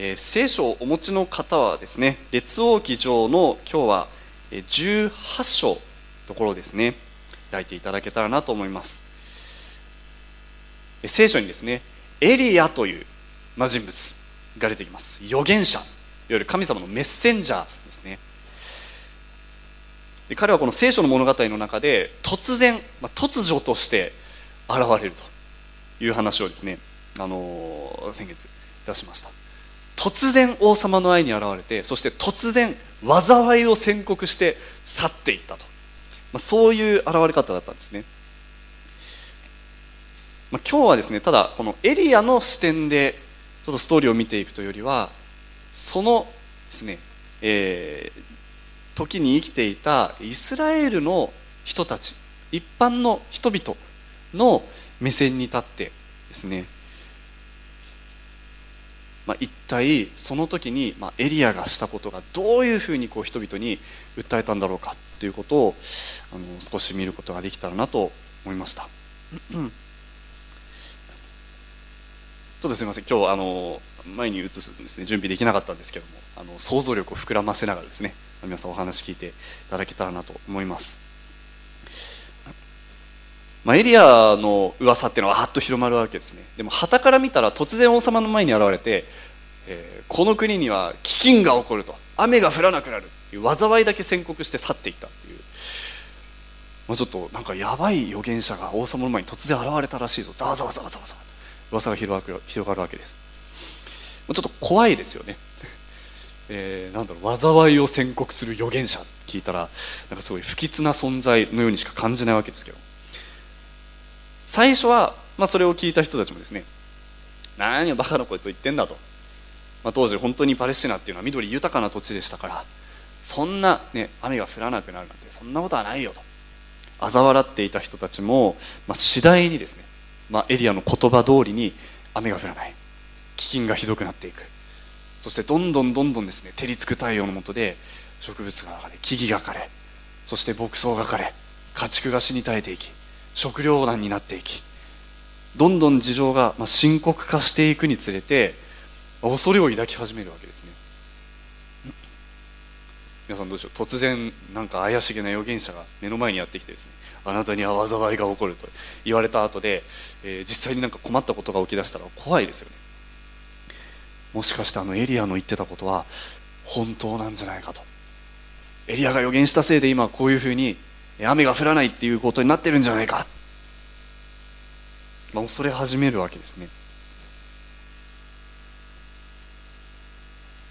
えー、聖書をお持ちの方はですね列王記上の今日は18章ところですね開いていただけたらなと思います。聖書にですねエリアという、ま人物が出てきます。預言者いわゆる神様のメッセンジャーですね。で彼はこの聖書の物語の中で突然、まあ、突如として現れるという話をですね、あの、先月出しました。突然王様の愛に現れてそして突然災いを宣告して去っていったと、まあ、そういう現れ方だったんですね、まあ、今日はですねただこのエリアの視点でちょっとストーリーを見ていくというよりはそのですね、えー、時に生きていたイスラエルの人たち一般の人々の目線に立ってですねまあ、一体その時に、まあ、エリアがしたことがどういうふうにこう人々に訴えたんだろうかということをあの少し見ることができたらなと思いました。ちょっとすみません今日あの前に移すですね準備できなかったんですけどもあの想像力を膨らませながらですね皆さんお話聞いていただけたらなと思います。まあ、エリアの噂っていうのはわっと広まるわけですねでも旗から見たら突然王様の前に現れて、えー、この国には飢饉が起こると。雨が降らなくなる。災いだけ宣告して去っていったっていう、まあ、ちょっとなんかやばい預言者が王様の前に突然現れたらしいぞ。ざわざわざわざわざわ噂が広がる広がるわけですちょっと怖いですよねえー、なんだろう災いを宣告する預言者聞いたらなんかすごい不吉な存在のようにしか感じないわけですけど最初は、まあ、それを聞いた人たちもですね何をバカなこと言ってんだと、まあ、当時本当にパレスチナっていうのは緑豊かな土地でしたからそんな、ね、雨が降らなくなるなんてそんなことはないよと。嘲笑っていた人たちも、まあ、次第にですね、まあ、エリアの言葉通りに雨が降らない。飢饉がひどくなっていく。そしてどんどんどんどんですね照りつく太陽の下で植物が流れ木々が枯れそして牧草が枯れ家畜が死に絶えていき食糧難になっていきどんどん事情が深刻化していくにつれて恐れを抱き始めるわけですね。皆さんどうでしょう。突然なんか怪しげな預言者が目の前にやってきてですね。あなたには災いが起こると。言われた後で、えー、実際になんか困ったことが起きだしたら怖いですよね。もしかしてあのエリアの言ってたことは本当なんじゃないかと。エリアが予言したせいで今こういうふうに雨が降らないっていうことになってるんじゃないか、まあ、恐れ始めるわけですね、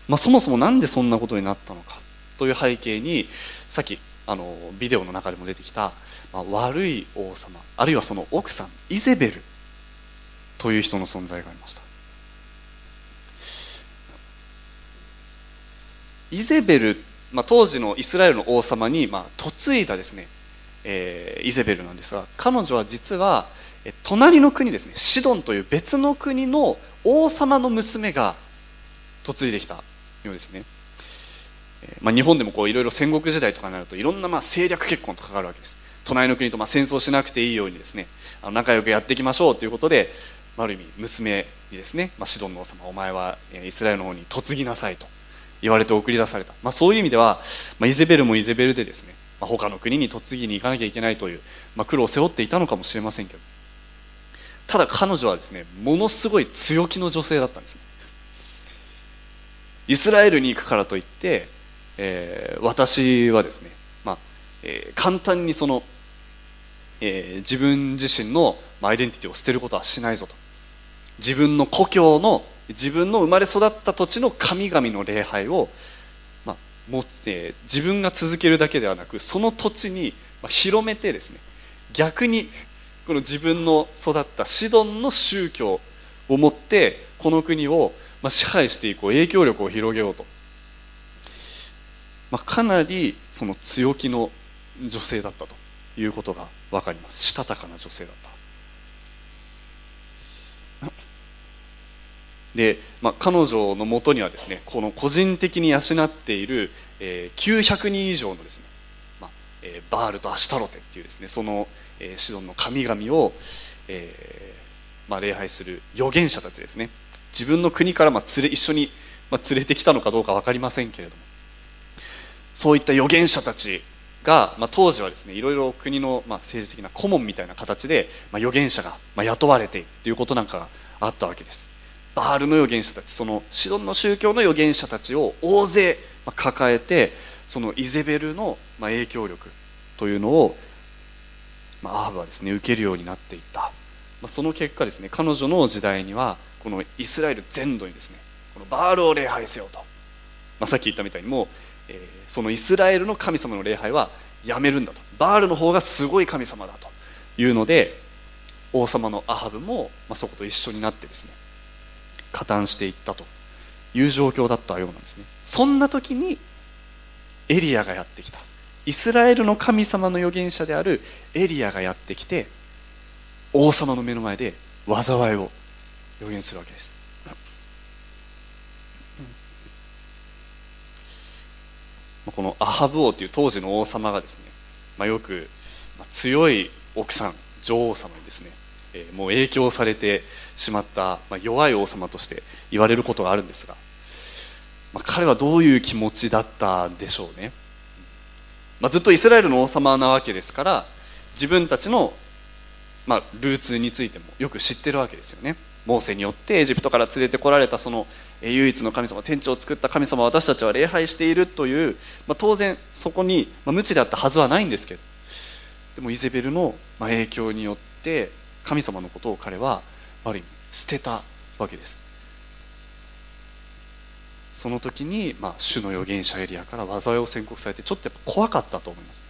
まあ、そもそも何でそんなことになったのかという背景にさっきあのビデオの中でも出てきた、まあ、悪い王様あるいはその奥さんイゼベルという人の存在がありました。イゼベル、まあ、当時のイスラエルの王様に、まあ、嫁いだですねえー、イゼベルなんですが彼女は実は隣の国ですねシドンという別の国の王様の娘が嫁いできた。ようですね、え、まあ、日本でもいろいろ戦国時代とかになるといろんなまあ政略結婚とかがあるわけです。隣の国とまあ戦争しなくていいようにですねあの仲良くやっていきましょうということで、まあ、ある意味娘にですね、まあ、シドンの王様お前はイスラエルの方に嫁ぎなさいと言われて送り出された、まあ、そういう意味では、まあ、イゼベルもイゼベルでですねまあ、他の国に嫁ぎに行かなきゃいけないという、まあ、苦労を背負っていたのかもしれませんけど。ただ彼女はですねものすごい強気の女性だったんです。ねイスラエルに行くからといって、えー、私はですね、まあえー、簡単にその、えー、自分自身のアイデンティティを捨てることはしないぞと。自分の故郷の自分の生まれ育った土地の神々の礼拝をまあもって自分が続けるだけではなくその土地に広めてですね逆にこの自分の育ったシドンの宗教を持ってこの国をまあ支配していこう影響力を広げようと、まあ、かなりその強気の女性だったということが分かります。したたかな女性だった。で、まあ、彼女のもとにはですねこの個人的に養っている、えー、900人以上のですね、まあえー、バールとアシュタロテっていうですねその、えー、シドンの神々を、えーまあ、礼拝する預言者たちですね。自分の国からまあ連れ一緒にまあ、連れてきたのかどうか分かりませんけれども。そういった預言者たちが、まあ、当時はですねいろいろ国の、まあ、政治的な顧問みたいな形で、まあ、預言者が、まあ、雇われているということなんかがあったわけです。バールの預言者たちそのシドンの宗教の預言者たちを大勢抱えてそのイゼベルのま影響力というのを、まあ、アーブはですね受けるようになっていった、まあ、その結果ですね彼女の時代にはこのイスラエル全土にですねこのバールを礼拝せよと、まあ、さっき言ったみたいにもう、えー、そのイスラエルの神様の礼拝はやめるんだと。バールの方がすごい神様だと。いうので王様のアハブも、まあ、そこと一緒になってですね加担していったと。いう状況だったようなんですね。そんな時にエリアがやってきた。イスラエルの神様の預言者であるエリアがやってきて王様の目の前で災いを予言するわけです。このアハブ王という当時の王様がですね、まあ、よく強い奥さん女王様にですねえ、もう影響されてしまった、まあ、弱い王様として言われることがあるんですが、まあ、彼はどういう気持ちだったでしょうね、まあ、ずっとイスラエルの王様なわけですから自分たちの、まあ、ルーツについてもよく知ってるわけですよね。モーセによってエジプトから連れてこられたその唯一の神様天地を作った神様私たちは礼拝しているという、まあ、当然そこに、まあ、無知であったはずはないんですけどでもイゼベルの、影響によって神様のことを彼はある意味捨てたわけです。その時に、まあ、主の預言者エリアから災いを宣告されてちょっとやっぱ怖かったと思います。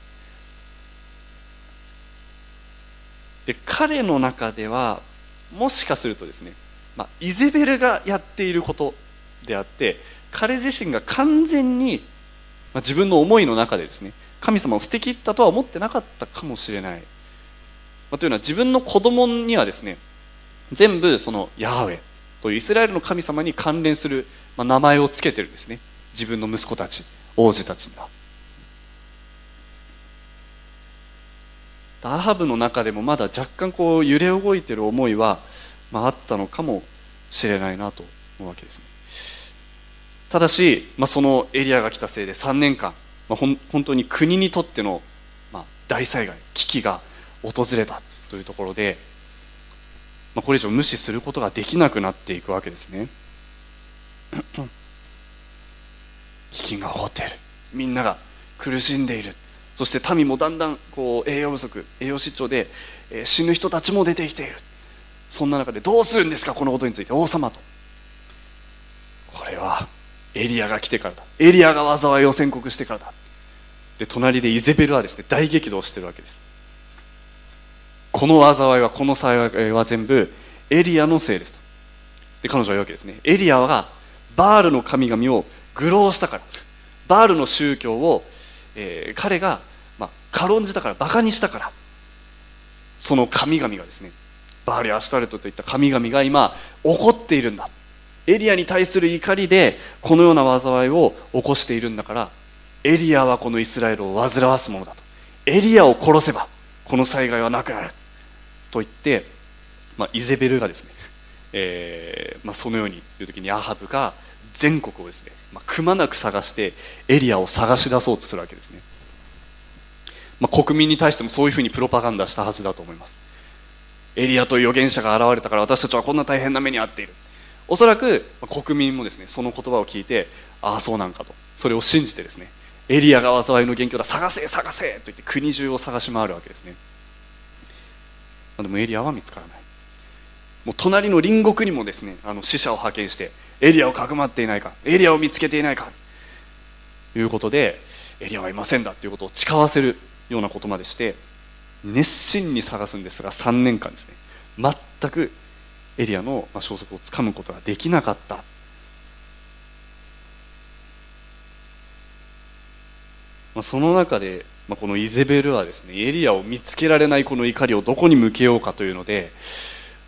で彼の中ではもしかするとですね、まあ、イゼベルがやっていることであって彼自身が完全に、まあ、自分の思いの中でですね神様を捨てきったとは思ってなかったかもしれない。まというのは自分の子供にはですね全部そのヤハウェというイスラエルの神様に関連する、ま名前を付けてるんですね自分の息子たち王子たちにはアハブの中でもまだ若干こう揺れ動いてる思いは、まあ、あったのかもしれないなと思うわけですね。ただし、まあ、そのエリアが来たせいで3年間、まあ、ほん本当に国にとっての、まあ、大災害危機が訪れたというところで、まあ、これ以上無視することができなくなっていくわけですね。飢饉が起こっている。みんなが苦しんでいる。そして民もだんだんこう栄養不足栄養失調で、えー、死ぬ人たちも出てきている。そんな中でどうするんですかこのことについて王様と。これはエリアが来てからだ。エリアが災いを宣告してからだ。で隣でイゼベルはですね大激怒してるわけです。この災いはこの災いは全部エリアのせいですと。で彼女は言うわけですね。エリアがバールの神々を愚弄したから。バールの宗教を、えー、彼が、まあ、軽んじたからバカにしたからその神々がですねバールやアシュタルトといった神々が今怒っているんだ。エリアに対する怒りでこのような災いを起こしているんだからエリアはこのイスラエルを煩わすものだと。エリアを殺せばこの災害はなくなる。と言って、まあ、イゼベルがですね、えーまあ、そのように言う時にアハブが全国をですね、まあ、くまなく探してエリアを探し出そうとするわけですね、まあ、国民に対してもそういうふうにプロパガンダしたはずだと思います。エリアという預言者が現れたから私たちはこんな大変な目に遭っている。おそらく国民もですねその言葉を聞いてああそうなんかと。それを信じてですねエリアが災いの元凶だ。探せ探せと言って国中を探し回るわけですね。でもエリアは見つからない。もう隣の隣国にもですねあの死者を派遣してエリアをかくまっていないかエリアを見つけていないかということでエリアはいませんだということを誓わせるようなことまでして熱心に探すんですが3年間ですね。全くエリアの消息をつかむことができなかった。まあ、その中で、まあ、このイゼベルはですねエリアを見つけられないこの怒りをどこに向けようかというので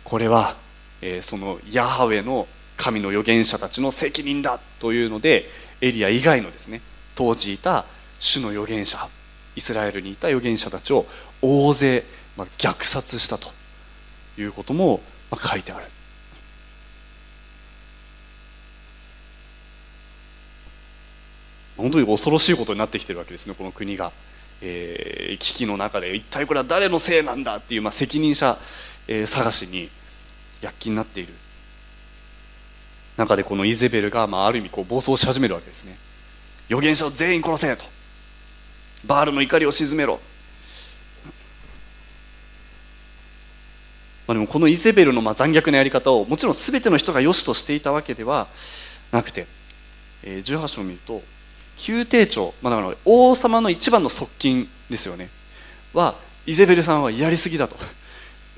これは、えー、そのヤハウェの神の預言者たちの責任だというのでエリア以外のですね当時いた主の預言者イスラエルにいた預言者たちを大勢、まあ、虐殺したということも、書いてある。本当に恐ろしいことになってきてるわけですねこの国が、えー、危機の中で一体これは誰のせいなんだっていう、まあ、責任者、えー、探しに躍起になっている。中でこのイゼベルが、まあ、ある意味こう暴走し始めるわけですね。預言者を全員殺せと。バールの怒りを鎮めろ。まあ、でもこのイゼベルのまあ残虐なやり方をもちろん全ての人が良しとしていたわけではなくて、えー、18章を見ると宮廷長、まあ、だから王様の一番の側近ですよね。はイゼベルさんはやりすぎだと。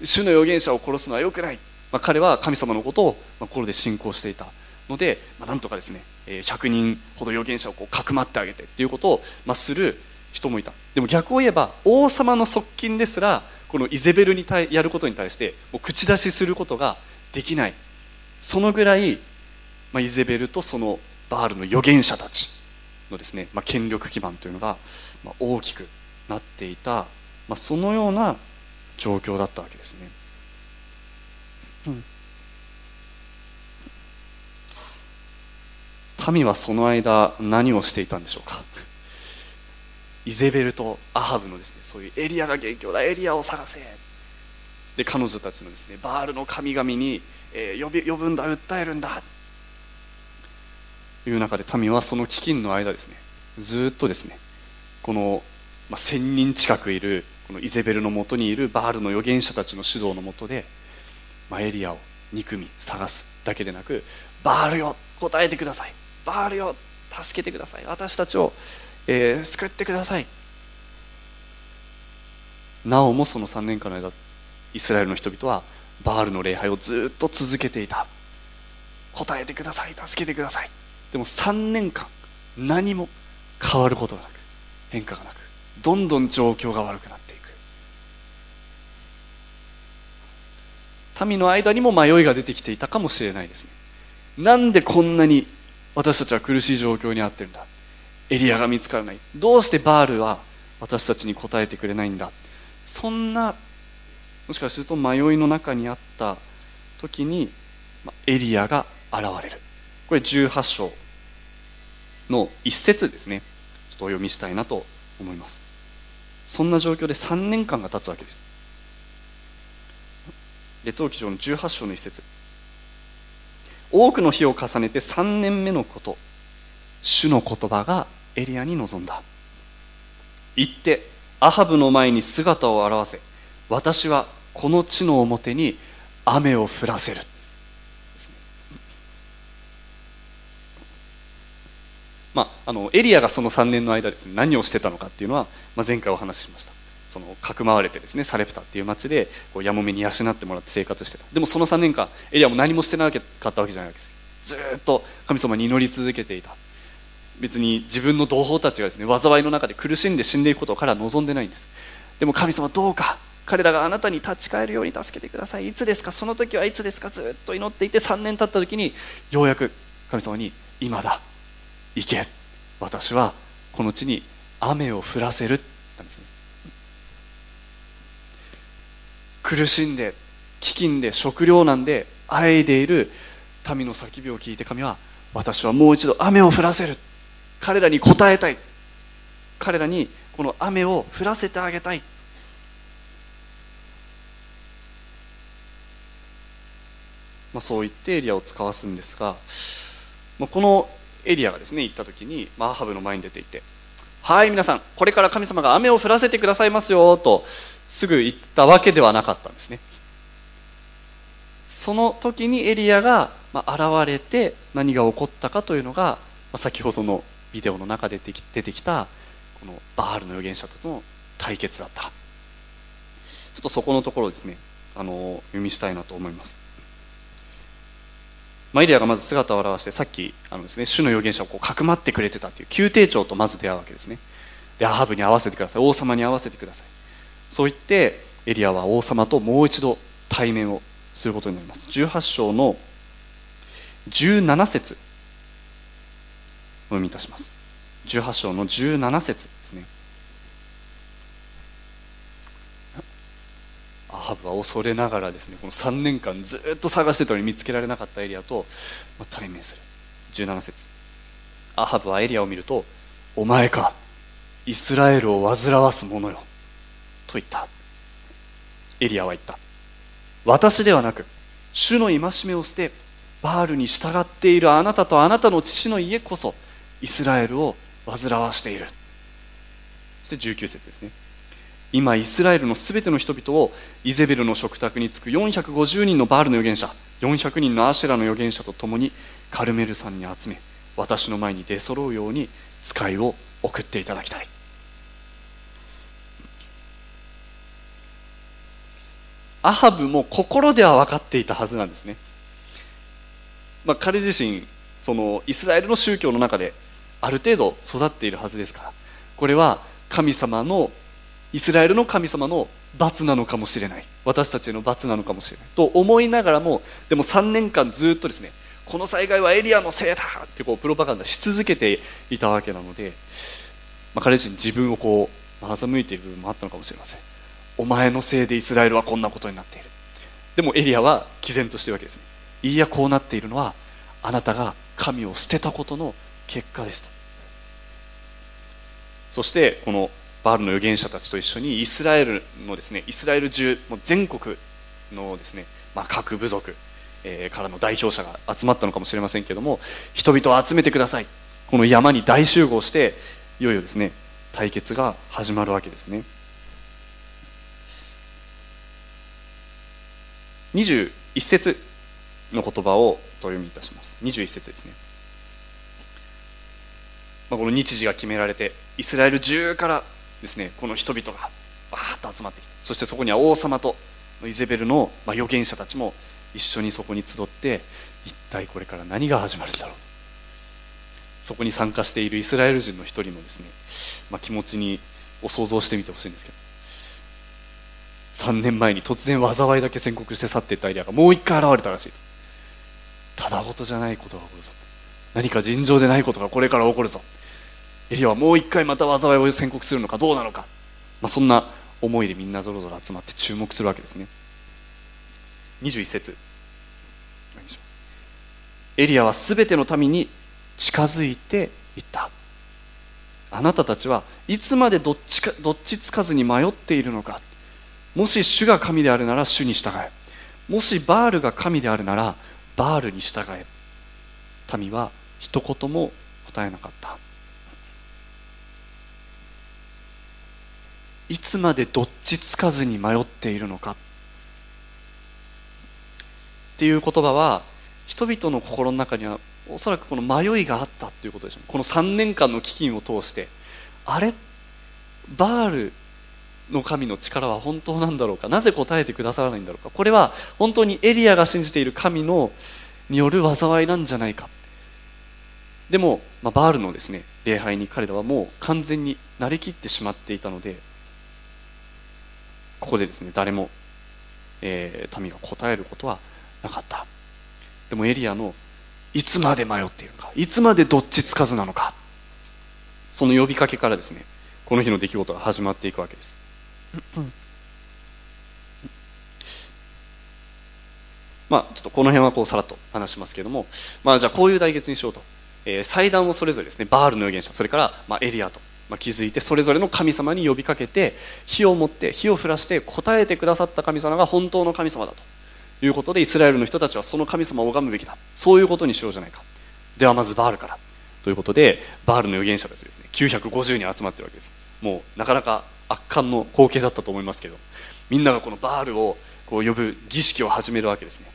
主の預言者を殺すのはよくない、まあ、彼は神様のことを心で信仰していたので、まあ、なんとかですね100人ほど預言者をこうかくまってあげてっていうことを、まあ、する人もいた。でも逆を言えば王様の側近ですらこのイゼベルに対やることに対してもう口出しすることができない。そのぐらい、まあ、イゼベルとそのバールの預言者たちのですね、まあ、権力基盤というのが、ま、大きくなっていた、まあ、そのような状況だったわけですね。民はその間何をしていたんでしょうか？イゼベルとアハブのですねそういうエリアが元凶だエリアを探せ。で彼女たちのですねバールの神々に、えー、呼び呼ぶんだ訴えるんだ。という中で民はその飢饉の間ですねずっとですねこの、まあ、1000人近くいるこのイゼベルのもとにいるバールの預言者たちの指導のもとで、まあ、エリアを憎み探すだけでなくバールよ答えてください。バールよ助けてください。私たちをえー、救ってください。なおもその3年間の間イスラエルの人々はバールの礼拝をずっと続けていた。答えてください助けてください。でも3年間何も変わることがなく変化がなくどんどん状況が悪くなっていく。民の間にも迷いが出てきていたかもしれないですね。なんでこんなに私たちは苦しい状況にあってるんだ。エリアが見つからない。どうしてバールは私たちに答えてくれないんだ。そんなもしかすると迷いの中にあった時にエリアが現れる。これ18章の一節ですね。ちょっとお読みしたいなと思います。そんな状況で3年間が経つわけです。列王記上の18章の一節。多くの日を重ねて3年目のこと。主の言葉がエリアに臨んだ。行ってアハブの前に姿を現せ。私はこの地の表に雨を降らせる。まあ、あのエリアがその3年の間ですね何をしてたのかっていうのは、まあ、前回お話ししました。そのかくまわれてですねサレプタっていう町でこうやもめに養ってもらって生活してた。でもその3年間エリアも何もしてなかったわけじゃないわけですずっと神様に祈り続けていた。別に自分の同胞たちがですね災いの中で苦しんで死んでいくことを彼は望んでないんです。でも神様どうか彼らがあなたに立ち返るように助けてください。いつですか？その時はいつですか？ずっと祈っていて3年経った時にようやく神様に今だ。行け。私はこの地に雨を降らせる。なんですね。苦しんで飢饉で食糧難であえいでいる民の叫びを聞いて神は私はもう一度雨を降らせる。彼らに応えたい。彼らにこの雨を降らせてあげたい。まあ、そう言ってエリアを使わすんですが、まあ、このエリアがですね行った時に、まあ、アハブの前に出ていて「はい皆さんこれから神様が雨を降らせてくださいますよ」とすぐ言ったわけではなかったんですね。その時にエリアが現れて何が起こったかというのが先ほどのビデオの中で出てきたこのバールの預言者との対決だった。ちょっとそこのところですねあの読みしたいなと思います。マイリアがまず姿を現してさっきあのです、ね、主の預言者をこうかくまってくれてたっていう宮廷長とまず出会うわけですね。でアハブに合わせてください。王様に合わせてください。そう言ってエリアは王様ともう一度対面をすることになります。18章の17節お読みいたします。18章の17節ですね。アハブは恐れながらですねこの3年間ずっと探してたのに見つけられなかったエリアと対面する。17節。アハブはエリアを見るとお前かイスラエルを煩わす者よ。と言った。エリアは言った。私ではなく主の戒めを捨てバールに従っているあなたとあなたの父の家こそイスラエルを煩わしている。そして19節ですね。今イスラエルのすべての人々をイゼベルの食卓に着く450人のバールの預言者400人のアシェラの預言者と共にカルメル山に集め私の前に出揃うように使いを送っていただきたい。アハブも心では分かっていたはずなんですね、まあ、彼自身そのイスラエルの宗教の中である程度育っているはずですからこれは神様のイスラエルの神様の罰なのかもしれない。私たちへの罰なのかもしれない。と思いながらもでも3年間ずっとですねこの災害はエリアのせいだってこうプロパガンダし続けていたわけなので、まあ、彼自身自分をこう欺いている部分もあったのかもしれません。お前のせいでイスラエルはこんなことになっている。でもエリアは毅然としているわけですね。いいやこうなっているのはあなたが神を捨てたことの結果ですとそしてこのバールの預言者たちと一緒にイスラエルのですねイスラエル中もう全国のですね、まあ、各部族、え、からの代表者が集まったのかもしれませんけども人々を集めてください。この山に大集合していよいよですね対決が始まるわけですね。21節の言葉をお読みいたします。21節ですね、まあ、この日時が決められてイスラエル中からですねこの人々がわーっと集まってきてそしてそこには王様とイゼベルの、預言者たちも一緒にそこに集って一体これから何が始まるんだろうそこに参加しているイスラエル人の一人のですね、まあ、気持ちにを想像してみてほしいんですけど。3年前に突然災いだけ宣告して去っていったエリアがもう一回現れたらしい。ただごとじゃないことが起こるぞ。何か尋常でないことがこれから起こるぞ。エリアはもう一回また災いを宣告するのかどうなのか、まあ、そんな思いでみんなぞろぞろ集まって注目するわけですね。21節。エリアはすべての民に近づいていった。あなたたちはいつまでどっちかどっちつかずに迷っているのか。もし主が神であるなら主に従え。もしバールが神であるならバールに従え。民は一言も答えなかった。いつまでどっちつかずに迷っているのか。っていう言葉は人々の心の中にはおそらくこの迷いがあったということでしょう。この3年間の飢饉を通して。あれ？バールの神の力は本当なんだろうか？なぜ答えてくださらないんだろうか？これは本当にエリアが信じている神のによる災いなんじゃないか。でも、まあ、バールのですね礼拝に彼らはもう完全になりきってしまっていたのでここでですね誰も、えー、民が答えることはなかった。でもエリアのいつまで迷っているか？いつまでどっちつかずなのか？その呼びかけからですねこの日の出来事が始まっていくわけです。まあちょっとこの辺はこうさらっと話しますけれどもまあじゃあこういう代決にしようと、えー、祭壇をそれぞれですねバールの預言者それから、まあ、エリアと。まあ、気づいてそれぞれの神様に呼びかけて火を持って火を降らして答えてくださった神様が本当の神様だと。いうことでイスラエルの人たちはその神様を拝むべきだ。そういうことにしようじゃないか。ではまずバールから。ということでバールの預言者たちですね950人集まってるわけです。もうなかなか圧巻の光景だったと思いますけどみんながこのバールをこう呼ぶ儀式を始めるわけですね。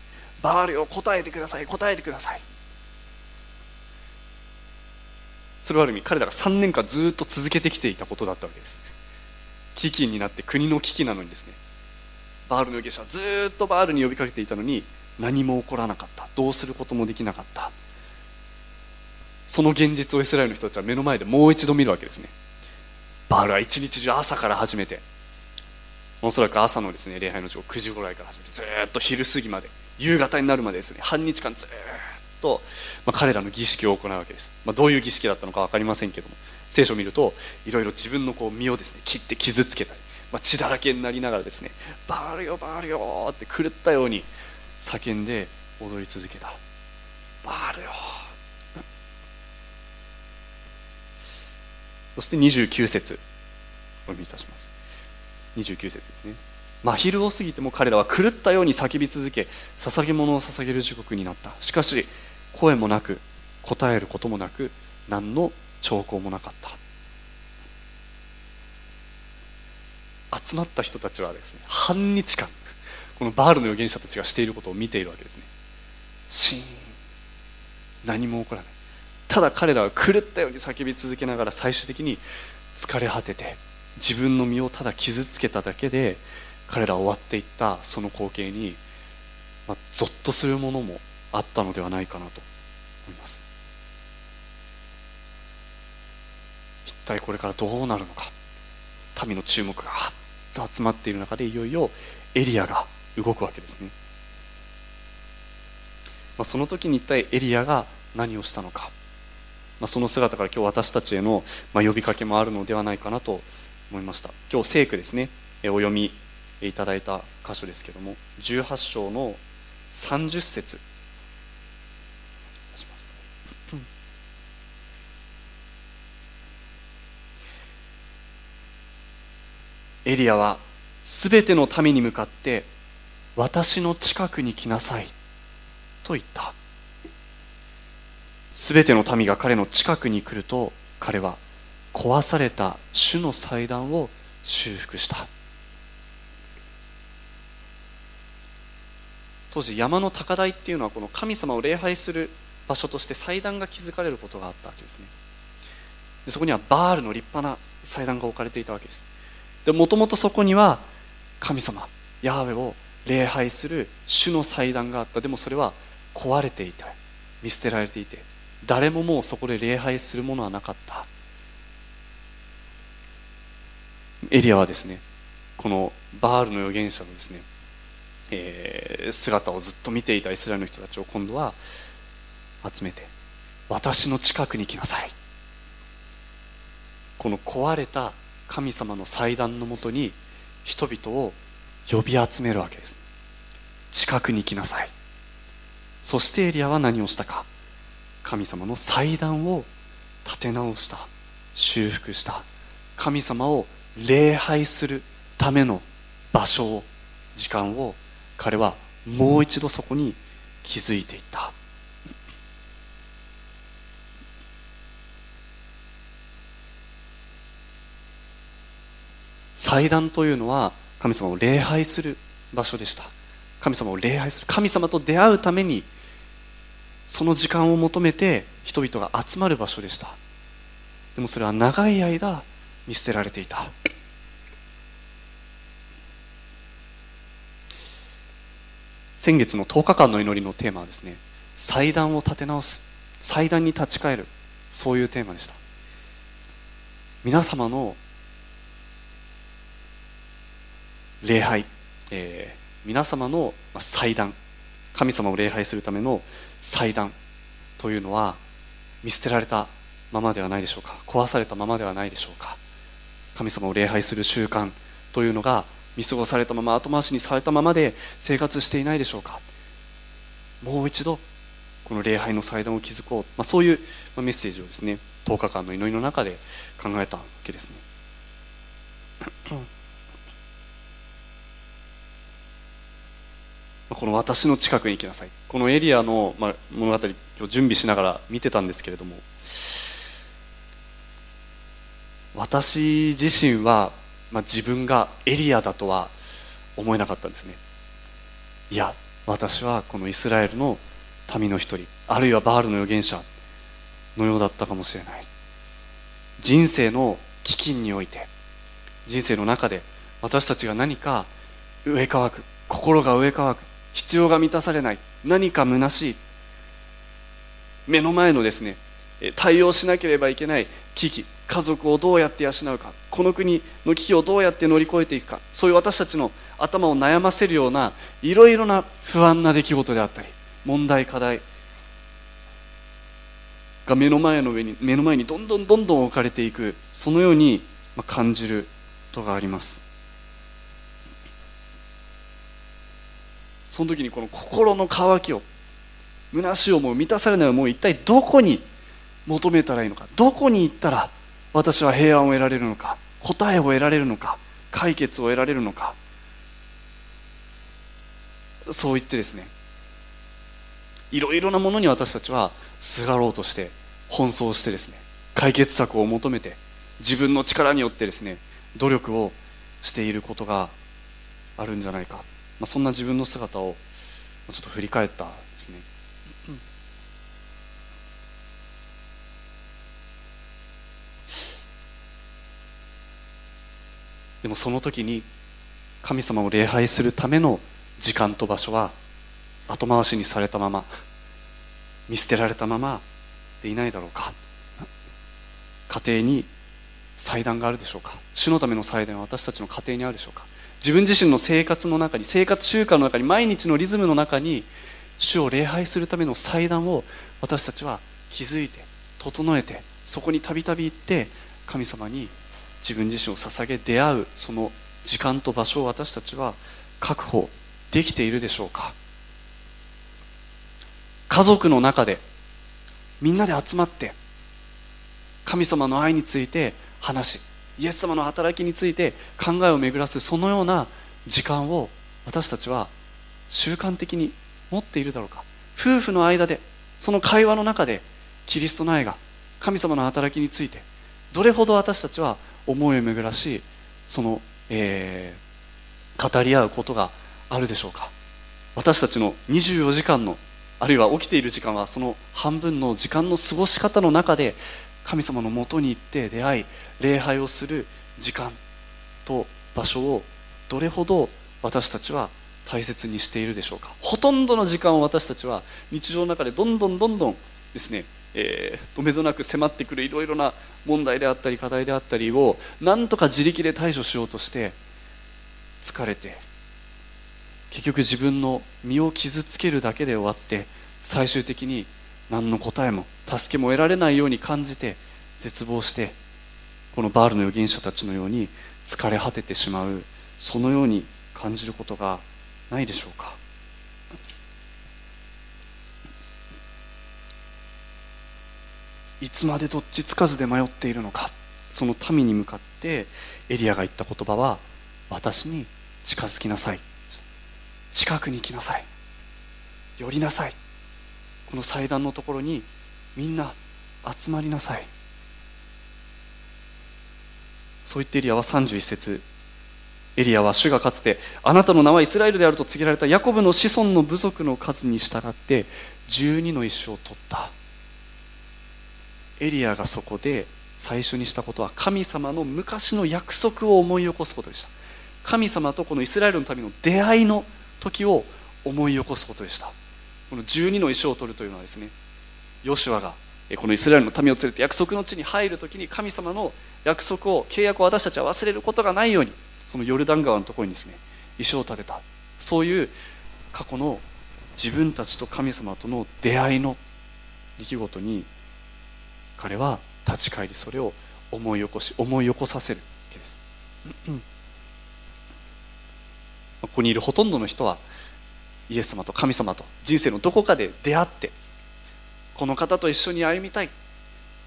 バールを答えてください答えてください。それはある意味彼らが3年間ずっと続けてきていたことだったわけです。危機になって国の危機なのにですねバールの預言者はずっとバールに呼びかけていたのに何も起こらなかった。どうすることもできなかった。その現実をイスラエルの人たちは目の前でもう一度見るわけですね。バー。ルは一日中朝から始めて。おそらく朝のですね礼拝の時間9時ぐらいから始めてずっと昼過ぎまで夕方になるまでですね半日間ずっと、まあ、彼らの儀式を行うわけです、まあ、どういう儀式だったのか分かりませんけども聖書を見るといろいろ自分のこう身をですね切って傷つけたり、まあ、血だらけになりながらですね「バールよバールよ」って狂ったように叫んで踊り続けた「バールよ」そして29節。お読みいたします。29節ですね。真昼を過ぎても彼らは狂ったように叫び続け捧げ物を捧げる時刻になった。しかし声もなく答えることもなく何の兆候もなかった。集まった人たちはですね半日間このバールの預言者たちがしていることを見ているわけですね。シーン。何も起こらない。ただ彼らは狂ったように叫び続けながら最終的に疲れ果てて自分の身をただ傷つけただけで彼ら終わっていったその光景に、まあ、ゾッとするものもあったのではないかなと。思います一体これからどうなるのか民の注目がはっと集まっている中でいよいよエリアが動くわけですね、まあ、その時に一体エリアが何をしたのか、まあ、その姿から今日私たちへの、ま呼びかけもあるのではないかなと思いました。今日聖句ですね。お読みいただいた箇所ですけども。18章の30節。エリアはすべての民に向かって私の近くに来なさい。と言った。すべての民が彼の近くに来ると彼は壊された主の祭壇を修復した。当時山の高台っていうのはこの神様を礼拝する場所として祭壇が築かれることがあったわけですね。でそこにはバールの立派な祭壇が置かれていたわけです。でもともとそこには神様ヤーウェを礼拝する主の祭壇があった。でもそれは壊れていて見捨てられていて誰ももうそこで礼拝するものはなかった。エリアはですねこのバールの預言者のですね、えー、姿をずっと見ていたイスラエルの人たちを今度は集めて私の近くに来なさい。この壊れた神様の祭壇のもとに人々を呼び集めるわけです。近くに来なさい。そしてエリアは何をしたか。神様の祭壇を立て直した修復した。神様を礼拝するための場所を時間を彼はもう一度そこに築いていった。祭壇というのは神様を礼拝する場所でした。神様を礼拝する神様と出会うためにその時間を求めて人々が集まる場所でした。でもそれは長い間見捨てられていた。先月の10日間の祈りのテーマはですね祭壇を立て直す祭壇に立ち返るそういうテーマでした。皆様の礼拝、えー、皆様の祭壇神様を礼拝するための祭壇というのは見捨てられたままではないでしょうか。壊されたままではないでしょうか。神様を礼拝する習慣というのが見過ごされたまま後回しにされたままで生活していないでしょうか。もう一度この礼拝の祭壇を築こう、まあ、そういうメッセージをですね10日間の祈りの中で考えたわけですね。この私の近くに来なさい。このエリアの、まあ、物語今日準備しながら見てたんですけれども私自身は、まあ、自分がエリアだとは思えなかったんですね。いや私はこのイスラエルの民の一人あるいはバールの預言者のようだったかもしれない。人生の飢饉において人生の中で私たちが何か上乾く心が上乾く必要が満たされない。何か虚しい。目の前のですね対応しなければいけない危機。家族をどうやって養うか。この国の危機をどうやって乗り越えていくか。そういう私たちの頭を悩ませるようないろいろな不安な出来事であったり問題課題が目の前の上に目の前にどんどんどんどん置かれていく。そのように感じることがあります。その時にこの心の渇きを虚しい思い満たされない思い一体どこに求めたらいいのかどこに行ったら私は平安を得られるのか答えを得られるのか解決を得られるのか。そう言ってですねいろいろなものに私たちはすがろうとして奔走してですね解決策を求めて自分の力によってですね努力をしていることがあるんじゃないか、まあ、そんな自分の姿をちょっと振り返ったですね、でもその時に神様を礼拝するための時間と場所は後回しにされたまま見捨てられたままでいないだろうか。家庭に祭壇があるでしょうか。主のための祭壇は私たちの家庭にあるでしょうか。自分自身の生活の中に生活習慣の中に毎日のリズムの中に主を礼拝するための祭壇を私たちは築いて整えてそこにたびたび行って神様に自分自身を捧げ出会うその時間と場所を私たちは確保できているでしょうか。家族の中でみんなで集まって神様の愛について話しイエス様の働きについて考えを巡らすそのような時間を私たちは習慣的に持っているだろうか。夫婦の間でその会話の中でキリストの愛が神様の働きについてどれほど私たちは思いを巡らしその、えー、語り合うことがあるでしょうか。私たちの24時間のあるいは起きている時間はその半分の時間の過ごし方の中で神様のもとに行って出会い礼拝をする時間と場所をどれほど私たちは大切にしているでしょうか。ほとんどの時間を私たちは日常の中でどんどんどんどんですね、えー、止めどなく迫ってくるいろいろな問題であったり課題であったりをなんとか自力で対処しようとして疲れて結局自分の身を傷つけるだけで終わって最終的に何の答えも助けも得られないように感じて絶望してこのバールの預言者たちのように疲れ果ててしまうそのように感じることがないでしょうか。いつまでどっちつかずで迷っているのかその民に向かってエリアが言った言葉は私に近づきなさい。近くに来なさい。寄りなさい。この祭壇のところにみんな集まりなさい。そう言ってエリアは31節。エリアは主がかつてあなたの名はイスラエルであると告げられたヤコブの子孫の部族の数に従って12の石を取った。エリアがそこで最初にしたことは神様の昔の約束を思い起こすことでした。神様とこのイスラエルの民の出会いの時を思い起こすことでした。この12の石を取るというのはですねヨシュアがこのイスラエルの民を連れて約束の地に入る時に神様の約束を契約を私たちは忘れることがないようにそのヨルダン川のところにですね石を建てたそういう過去の自分たちと神様との出会いの出来事に彼は立ち返りそれを思い起こし思い起こさせるわけです。ここにいるほとんどの人はイエス様と神様と人生のどこかで出会ってこの方と一緒に歩みたい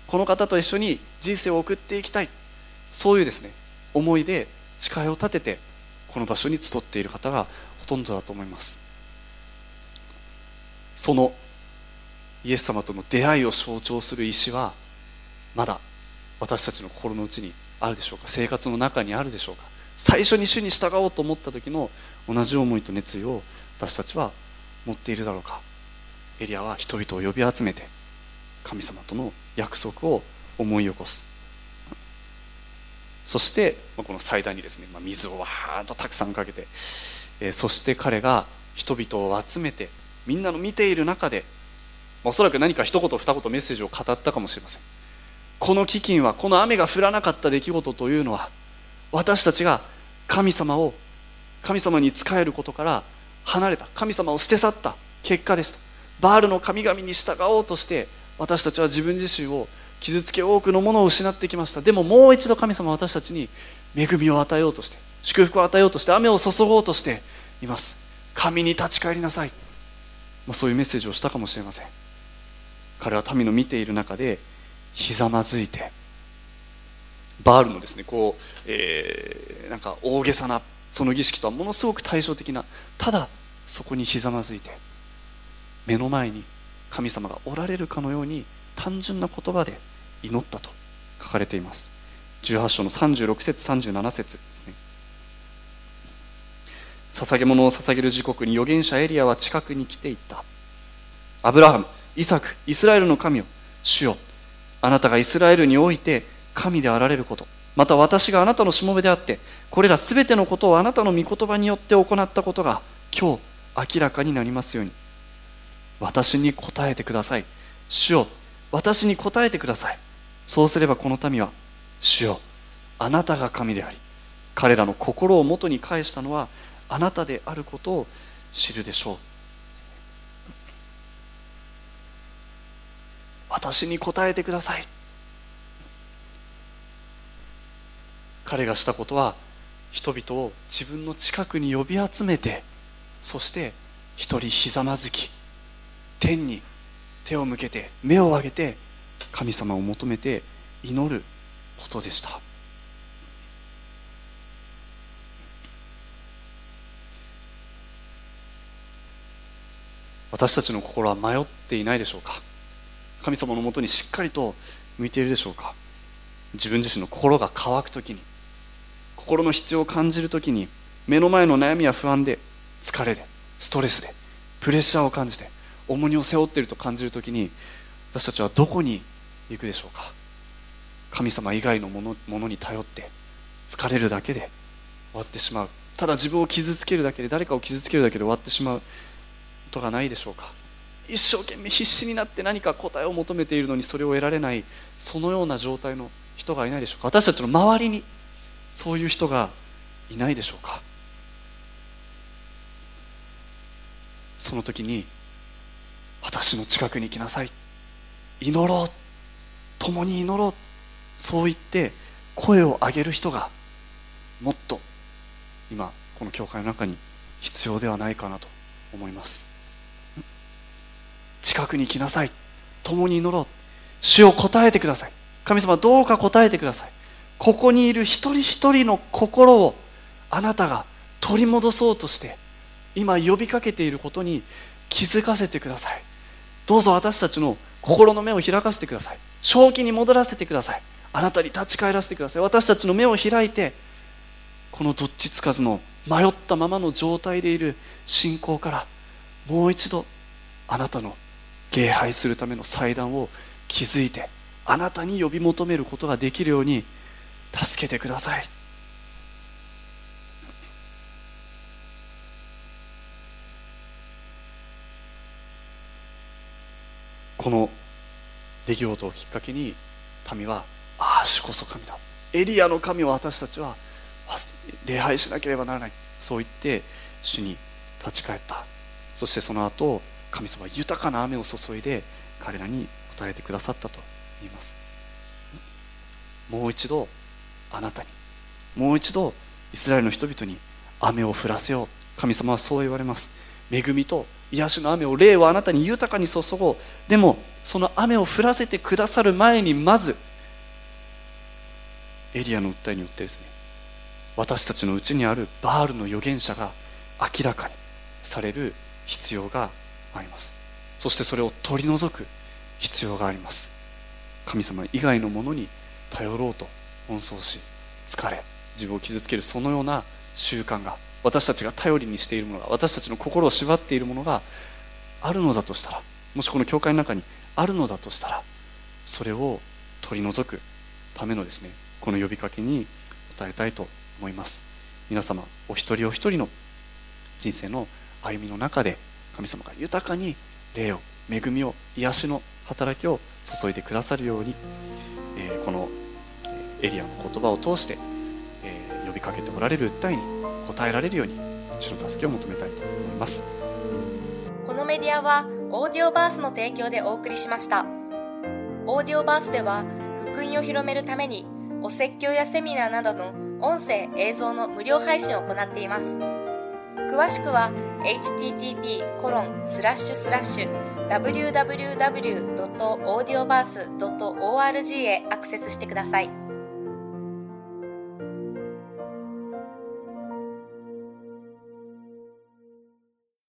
この方と一緒に人生を送っていきたいそういうですね思いで誓いを立ててこの場所に集っている方がほとんどだと思います。そのイエス様との出会いを象徴する石はまだ私たちの心の内にあるでしょうか生活の中にあるでしょうか。最初に主に従おうと思った時の同じ思いと熱意を私たちは持っているだろうか。エリアは人々を呼び集めて神様との約束を思い起こす。そしてこの祭壇にですね水をわーっとたくさんかけてそして彼が人々を集めてみんなの見ている中でおそらく何か一言二言メッセージを語ったかもしれません。この飢饉はこの雨が降らなかった出来事というのは私たちが神様を神様に仕えることから離れた。神様を捨て去った。結果ですとバールの神々に従おうとして私たちは自分自身を傷つけ多くのものを失ってきました。でももう一度神様は私たちに恵みを与えようとして祝福を与えようとして雨を注ごうとしています。神に立ち返りなさい、まあ、そういうメッセージをしたかもしれません。彼は民の見ている中でひざまずいてバールのですねこう、えー、なんか大げさなその儀式とはものすごく対照的な。ただそこにひざまずいて目の前に神様がおられるかのように単純な言葉で祈ったと書かれています。18章の36節37節ですね。捧げ物を捧げる時刻に預言者エリアは近くに来ていった。アブラハムイサクイスラエルの神を主よあなたがイスラエルにおいて神であられることまた私があなたのしもべであってこれらすべてのことをあなたの御言葉によって行ったことが今日明らかになりますように。私に答えてください。主よ私に答えてください。そうすればこの民は主よあなたが神であり彼らの心を元に返したのはあなたであることを知るでしょう。私に答えてください。彼がしたことは人々を自分の近くに呼び集めてそして一人ひざまずき天に手を向けて目を上げて神様を求めて祈ることでした。私たちの心は迷っていないでしょうか？神様のもとにしっかりと向いているでしょうか？自分自身の心が乾く時に心の必要を感じる時に目の前の悩みや不安で疲れでストレスでプレッシャーを感じて重荷を背負っていると感じる時に私たちはどこに行くでしょうか？神様以外のものものに頼って疲れるだけで終わってしまう。ただ自分を傷つけるだけで誰かを傷つけるだけで終わってしまうことがないでしょうか？一生懸命必死になって何か答えを求めているのにそれを得られないそのような状態の人がいないでしょうか？私たちの周りに。そういう人がいないでしょうか？その時に私の近くに来なさい。祈ろう。共に祈ろう。そう言って声を上げる人がもっと今この教会の中に必要ではないかなと思います。近くに来なさい。共に祈ろう。主を答えてください。神様どうか答えてください。ここにいる一人一人の心をあなたが取り戻そうとして今呼びかけていることに気づかせてください。どうぞ私たちの心の目を開かせてください。正気に戻らせてください。あなたに立ち返らせてください。私たちの目を開いてこのどっちつかずの迷ったままの状態でいる信仰からもう一度あなたの礼拝するための祭壇を築いてあなたに呼び求めることができるように助けてください。この出来事をきっかけに民はああ主こそ神だ。エリアの神を私たちは礼拝しなければならない。そう言って主に立ち返った。そしてその後神様は豊かな雨を注いで彼らに答えてくださったと言います。もう一度あなたに。もう一度イスラエルの人々に雨を降らせよう。神様はそう言われます。恵みと癒しの雨を霊をあなたに豊かに注ごう。でもその雨を降らせてくださる前にまずエリアの訴えによってですね私たちのうちにあるバールの預言者が明らかにされる必要があります。そしてそれを取り除く必要があります。神様以外のものに頼ろうと奔走し疲れ自分を傷つけるそのような習慣が私たちが頼りにしているものが私たちの心を縛っているものがあるのだとしたらもしこの教会の中にあるのだとしたらそれを取り除くためのですねこの呼びかけに応えたいと思います。皆様お一人お一人の人生の歩みの中で神様が豊かに霊を恵みを癒しの働きを注いでくださるように、えー、このエリアの言葉を通して、えー、呼びかけておられる訴えに応えられるように主の助けを求めたいと思います。このメディアはオーディオバースの提供でお送りしました。オーディオバースでは福音を広めるためにお説教やセミナーなどの音声映像の無料配信を行っています。詳しくは http コロンスラッシュスラッシュ www.audioverse.org へアクセスしてください。